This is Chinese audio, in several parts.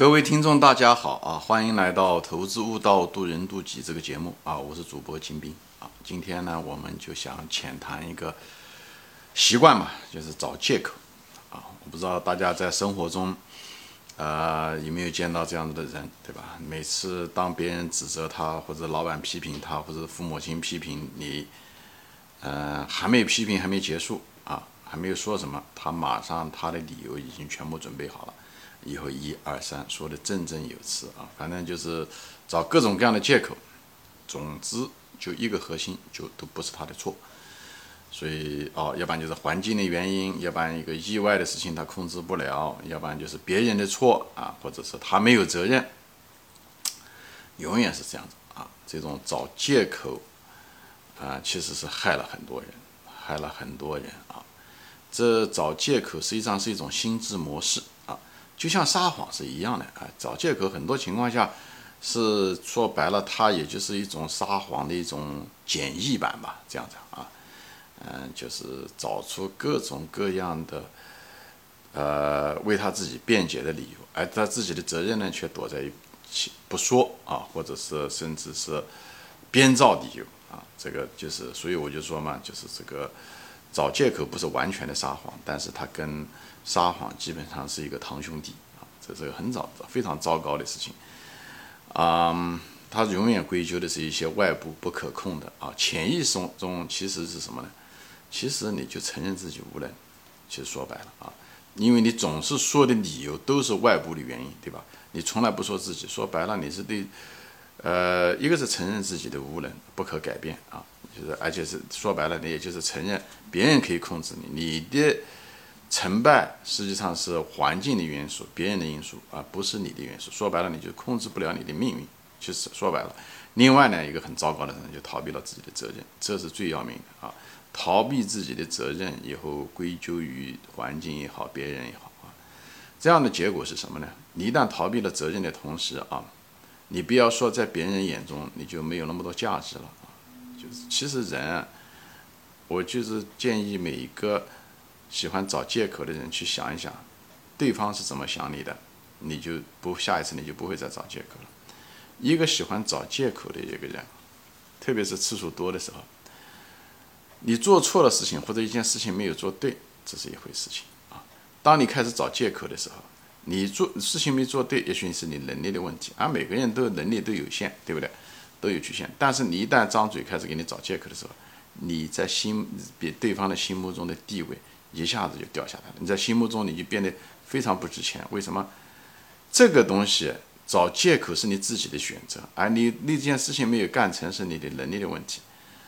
各位听众，大家好啊！欢迎来到《投资悟道，渡人渡己》这个节目啊！我是主播金兵啊！今天呢，我们就想浅谈一个习惯嘛，就是找借口啊！我不知道大家在生活中，呃，有没有见到这样子的人，对吧？每次当别人指责他，或者老板批评他，或者父母亲批评你，呃，还没批评，还没结束啊，还没有说什么，他马上他的理由已经全部准备好了。以后一二三说的振振有词啊，反正就是找各种各样的借口，总之就一个核心，就都不是他的错。所以哦，要不然就是环境的原因，要不然一个意外的事情他控制不了，要不然就是别人的错啊，或者是他没有责任，永远是这样子啊。这种找借口啊，其实是害了很多人，害了很多人啊。这找借口实际上是一种心智模式。就像撒谎是一样的啊，找借口很多情况下是说白了，它也就是一种撒谎的一种简易版吧，这样子啊，嗯，就是找出各种各样的呃为他自己辩解的理由，而他自己的责任呢却躲在一起不说啊，或者是甚至是编造理由啊，这个就是所以我就说嘛，就是这个找借口不是完全的撒谎，但是他跟撒谎基本上是一个堂兄弟啊，这是个很早非常糟糕的事情啊。他永远归咎的是一些外部不可控的啊。潜意识中其实是什么呢？其实你就承认自己无能。其实说白了啊，因为你总是说的理由都是外部的原因，对吧？你从来不说自己。说白了，你是对呃，一个是承认自己的无能不可改变啊，就是而且是说白了，你也就是承认别人可以控制你，你的。成败实际上是环境的因素，别人的因素，而不是你的因素。说白了，你就控制不了你的命运。其实说白了，另外呢，一个很糟糕的人就逃避了自己的责任，这是最要命的啊！逃避自己的责任以后，归咎于环境也好，别人也好啊，这样的结果是什么呢？你一旦逃避了责任的同时啊，你不要说在别人眼中你就没有那么多价值了！就是其实人，我就是建议每一个。喜欢找借口的人去想一想，对方是怎么想你的，你就不下一次你就不会再找借口了。一个喜欢找借口的一个人，特别是次数多的时候，你做错了事情或者一件事情没有做对，这是一回事情啊。当你开始找借口的时候，你做事情没做对，也许是你能力的问题，而每个人都能力都有限，对不对？都有局限。但是你一旦张嘴开始给你找借口的时候，你在心比对方的心目中的地位。一下子就掉下来了，你在心目中你就变得非常不值钱。为什么？这个东西找借口是你自己的选择，而你那件事情没有干成是你的能力的问题。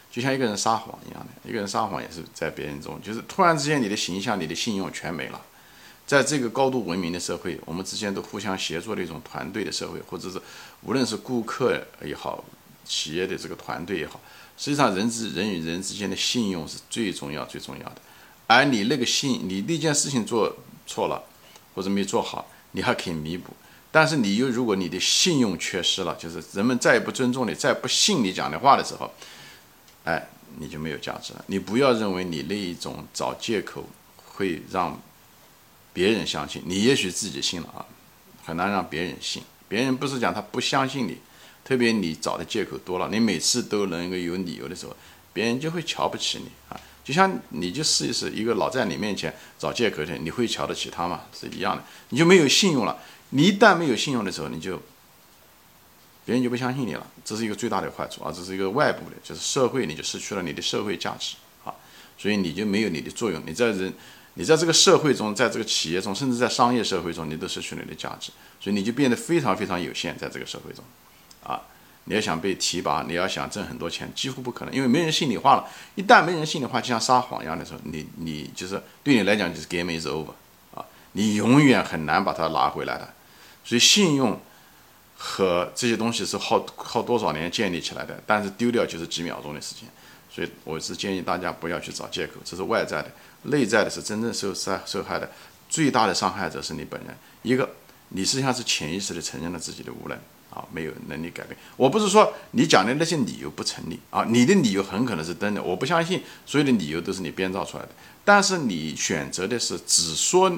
就像一个人撒谎一样的，一个人撒谎也是在别人中，就是突然之间你的形象、你的信用全没了。在这个高度文明的社会，我们之间都互相协作的一种团队的社会，或者是无论是顾客也好，企业的这个团队也好，实际上人之人与人之间的信用是最重要、最重要的。而你那个信，你那件事情做错了，或者没做好，你还可以弥补。但是你又如果你的信用缺失了，就是人们再也不尊重你，再不信你讲的话的时候，哎，你就没有价值了。你不要认为你那一种找借口会让别人相信，你也许自己信了啊，很难让别人信。别人不是讲他不相信你，特别你找的借口多了，你每次都能够有理由的时候，别人就会瞧不起你啊。就像你就试一试，一个老在你面前找借口的，你会瞧得起他吗？是一样的，你就没有信用了。你一旦没有信用的时候，你就别人就不相信你了，这是一个最大的坏处啊！这是一个外部的，就是社会，你就失去了你的社会价值啊，所以你就没有你的作用。你在人，你在这个社会中，在这个企业中，甚至在商业社会中，你都失去了你的价值，所以你就变得非常非常有限，在这个社会中啊。你要想被提拔，你要想挣很多钱，几乎不可能，因为没人信你话了。一旦没人信你话，就像撒谎一样的时候，你你就是对你来讲就是 game is over 啊，你永远很难把它拿回来的。所以信用和这些东西是耗耗多少年建立起来的，但是丢掉就是几秒钟的事情。所以我是建议大家不要去找借口，这是外在的，内在的是真正受伤受害的最大的伤害者是你本人。一个，你实际上是潜意识的承认了自己的无能。啊，没有能力改变。我不是说你讲的那些理由不成立啊，你的理由很可能是真的。我不相信所有的理由都是你编造出来的。但是你选择的是只说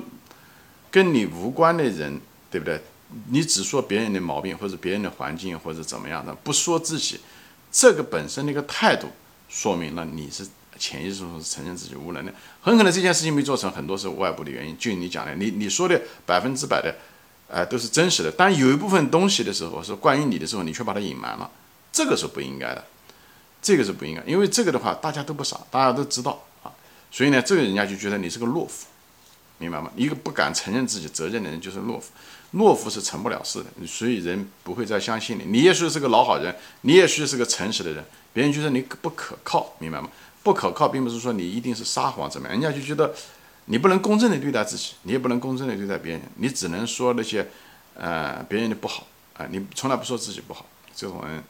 跟你无关的人，对不对？你只说别人的毛病或者别人的环境或者怎么样的，不说自己，这个本身的一个态度，说明了你是潜意识中是承认自己无能的。很可能这件事情没做成，很多是外部的原因。就你讲的，你你说的百分之百的，哎，都是真实的。但有一部分东西的时候是关于你的时候，你却把它隐瞒了，这个是不应该的，这个是不应该，因为这个的话大家都不傻，大家都知道啊。所以呢，这个人家就觉得你是个懦夫。明白吗？一个不敢承认自己责任的人就是懦夫，懦夫是成不了事的，所以人不会再相信你。你也许是个老好人，你也许是个诚实的人，别人觉得你不可靠，明白吗？不可靠并不是说你一定是撒谎怎么样，人家就觉得你不能公正的对待自己，你也不能公正的对待别人，你只能说那些呃别人的不好啊，你从来不说自己不好。这种人，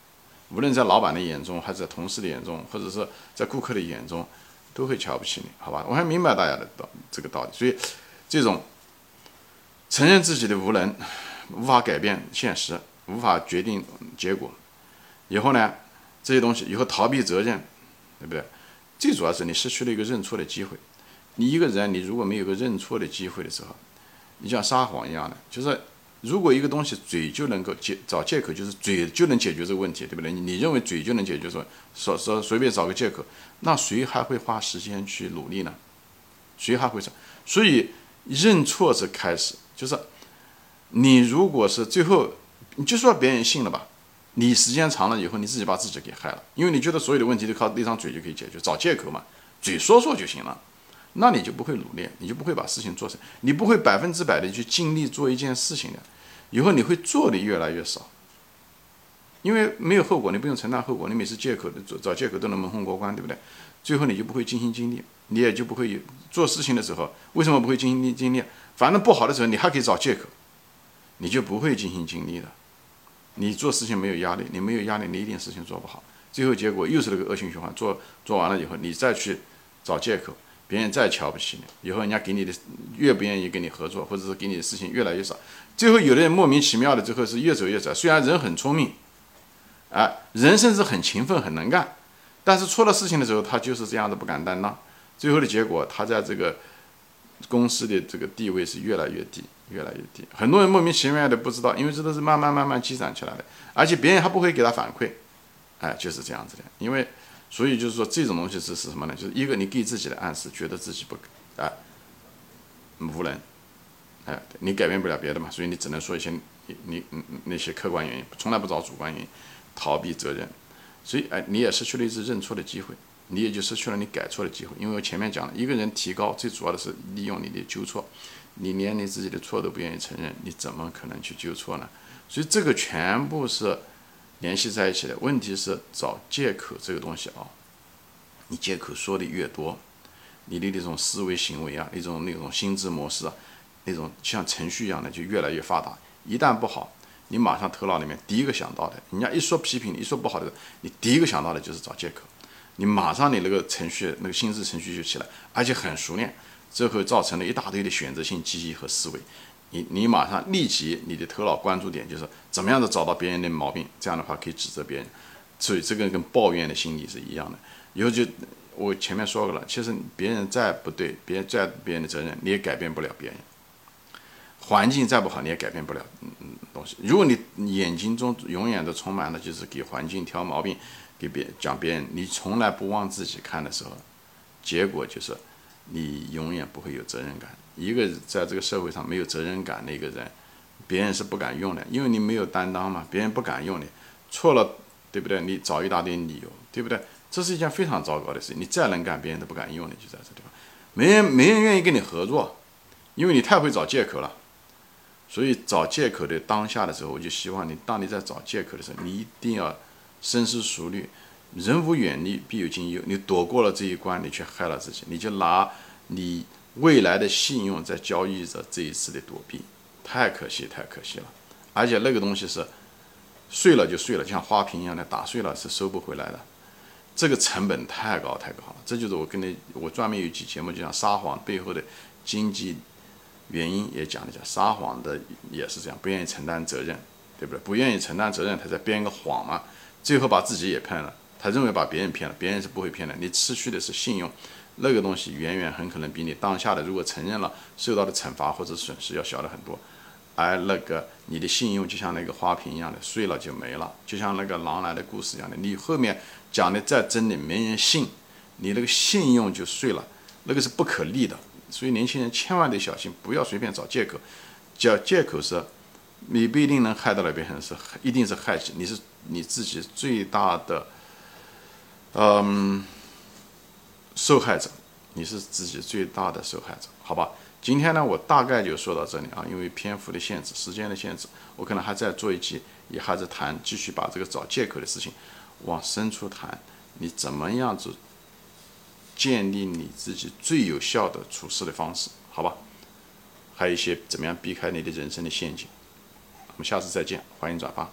无论在老板的眼中，还是在同事的眼中，或者是在顾客的眼中。都会瞧不起你，好吧？我还明白大家的道这个道理，所以这种承认自己的无能，无法改变现实，无法决定结果，以后呢，这些东西以后逃避责任，对不对？最主要是你失去了一个认错的机会。你一个人，你如果没有个认错的机会的时候，你像撒谎一样的，就是。如果一个东西嘴就能够解找借口，就是嘴就能解决这个问题，对不对？你认为嘴就能解决，说说说随便找个借口，那谁还会花时间去努力呢？谁还会找？所以认错是开始，就是你如果是最后，你就说别人信了吧，你时间长了以后，你自己把自己给害了，因为你觉得所有的问题都靠那张嘴就可以解决，找借口嘛，嘴说说就行了，那你就不会努力，你就不会把事情做成，你不会百分之百的去尽力做一件事情的。以后你会做的越来越少，因为没有后果，你不用承担后果，你每次借口找找借口都能蒙混过关，对不对？最后你就不会尽心尽力，你也就不会有做事情的时候，为什么不会尽心尽力？反正不好的时候你还可以找借口，你就不会尽心尽力的。你做事情没有压力，你没有压力，你一点事情做不好，最后结果又是那个恶性循环。做做完了以后，你再去找借口。别人再瞧不起你，以后人家给你的越不愿意跟你合作，或者是给你的事情越来越少。最后有的人莫名其妙的，最后是越走越窄。虽然人很聪明，啊，人甚至很勤奋、很能干，但是出了事情的时候，他就是这样子不敢担当。最后的结果，他在这个公司的这个地位是越来越低，越来越低。很多人莫名其妙的不知道，因为这都是慢慢慢慢积攒起来的，而且别人还不会给他反馈，哎，就是这样子的，因为。所以就是说，这种东西是是什么呢？就是一个你给自己的暗示，觉得自己不啊无能，哎，你改变不了别的嘛，所以你只能说一些你你那些客观原因，从来不找主观原因，逃避责任，所以哎，你也失去了一次认错的机会，你也就失去了你改错的机会。因为我前面讲了，一个人提高最主要的是利用你的纠错，你连你自己的错都不愿意承认，你怎么可能去纠错呢？所以这个全部是。联系在一起的问题是找借口这个东西啊，你借口说的越多，你的那种思维行为啊，一种那种心智模式啊，那种像程序一样的就越来越发达。一旦不好，你马上头脑里面第一个想到的，人家一说批评你，一说不好的，你第一个想到的就是找借口。你马上你那个程序那个心智程序就起来，而且很熟练，最后造成了一大堆的选择性记忆和思维。你你马上立即你的头脑关注点就是怎么样子找到别人的毛病，这样的话可以指责别人，所以这个跟抱怨的心理是一样的。以后就我前面说过了，其实别人再不对，别人再别人的责任你也改变不了别人，环境再不好你也改变不了嗯嗯东西。如果你眼睛中永远都充满了就是给环境挑毛病，给别讲别人，你从来不往自己看的时候，结果就是你永远不会有责任感。一个在这个社会上没有责任感的一个人，别人是不敢用的，因为你没有担当嘛，别人不敢用你。错了，对不对？你找一大堆理由，对不对？这是一件非常糟糕的事情。你再能干，别人都不敢用你，就在这地方，没人没人愿意跟你合作，因为你太会找借口了。所以找借口的当下的时候，我就希望你，当你在找借口的时候，你一定要深思熟虑。人无远虑，必有近忧。你躲过了这一关，你却害了自己。你就拿你。未来的信用在交易着这一次的躲避，太可惜，太可惜了。而且那个东西是碎了就碎了，像花瓶一样的打碎了是收不回来的。这个成本太高太高了。这就是我跟你，我专门有一期节目就讲撒谎背后的经济原因，也讲了讲撒谎的也是这样，不愿意承担责任，对不对？不愿意承担责任，他在编个谎嘛，最后把自己也骗了。他认为把别人骗了，别人是不会骗的。你失去的是信用。那个东西远远很可能比你当下的如果承认了受到的惩罚或者损失要小的很多，而那个你的信用就像那个花瓶一样的碎了就没了，就像那个狼来的故事一样的，你后面讲的再真的没人信，你那个信用就碎了，那个是不可逆的。所以年轻人千万得小心，不要随便找借口。叫借口是，你不一定能害到那边人，是一定是害你是你自己最大的，嗯，受害者，你是自己最大的受害者，好吧？今天呢，我大概就说到这里啊，因为篇幅的限制、时间的限制，我可能还在做一期，也还在谈继续把这个找借口的事情往深处谈，你怎么样子？建立你自己最有效的处事的方式，好吧？还有一些怎么样避开你的人生的陷阱？我们下次再见，欢迎转发。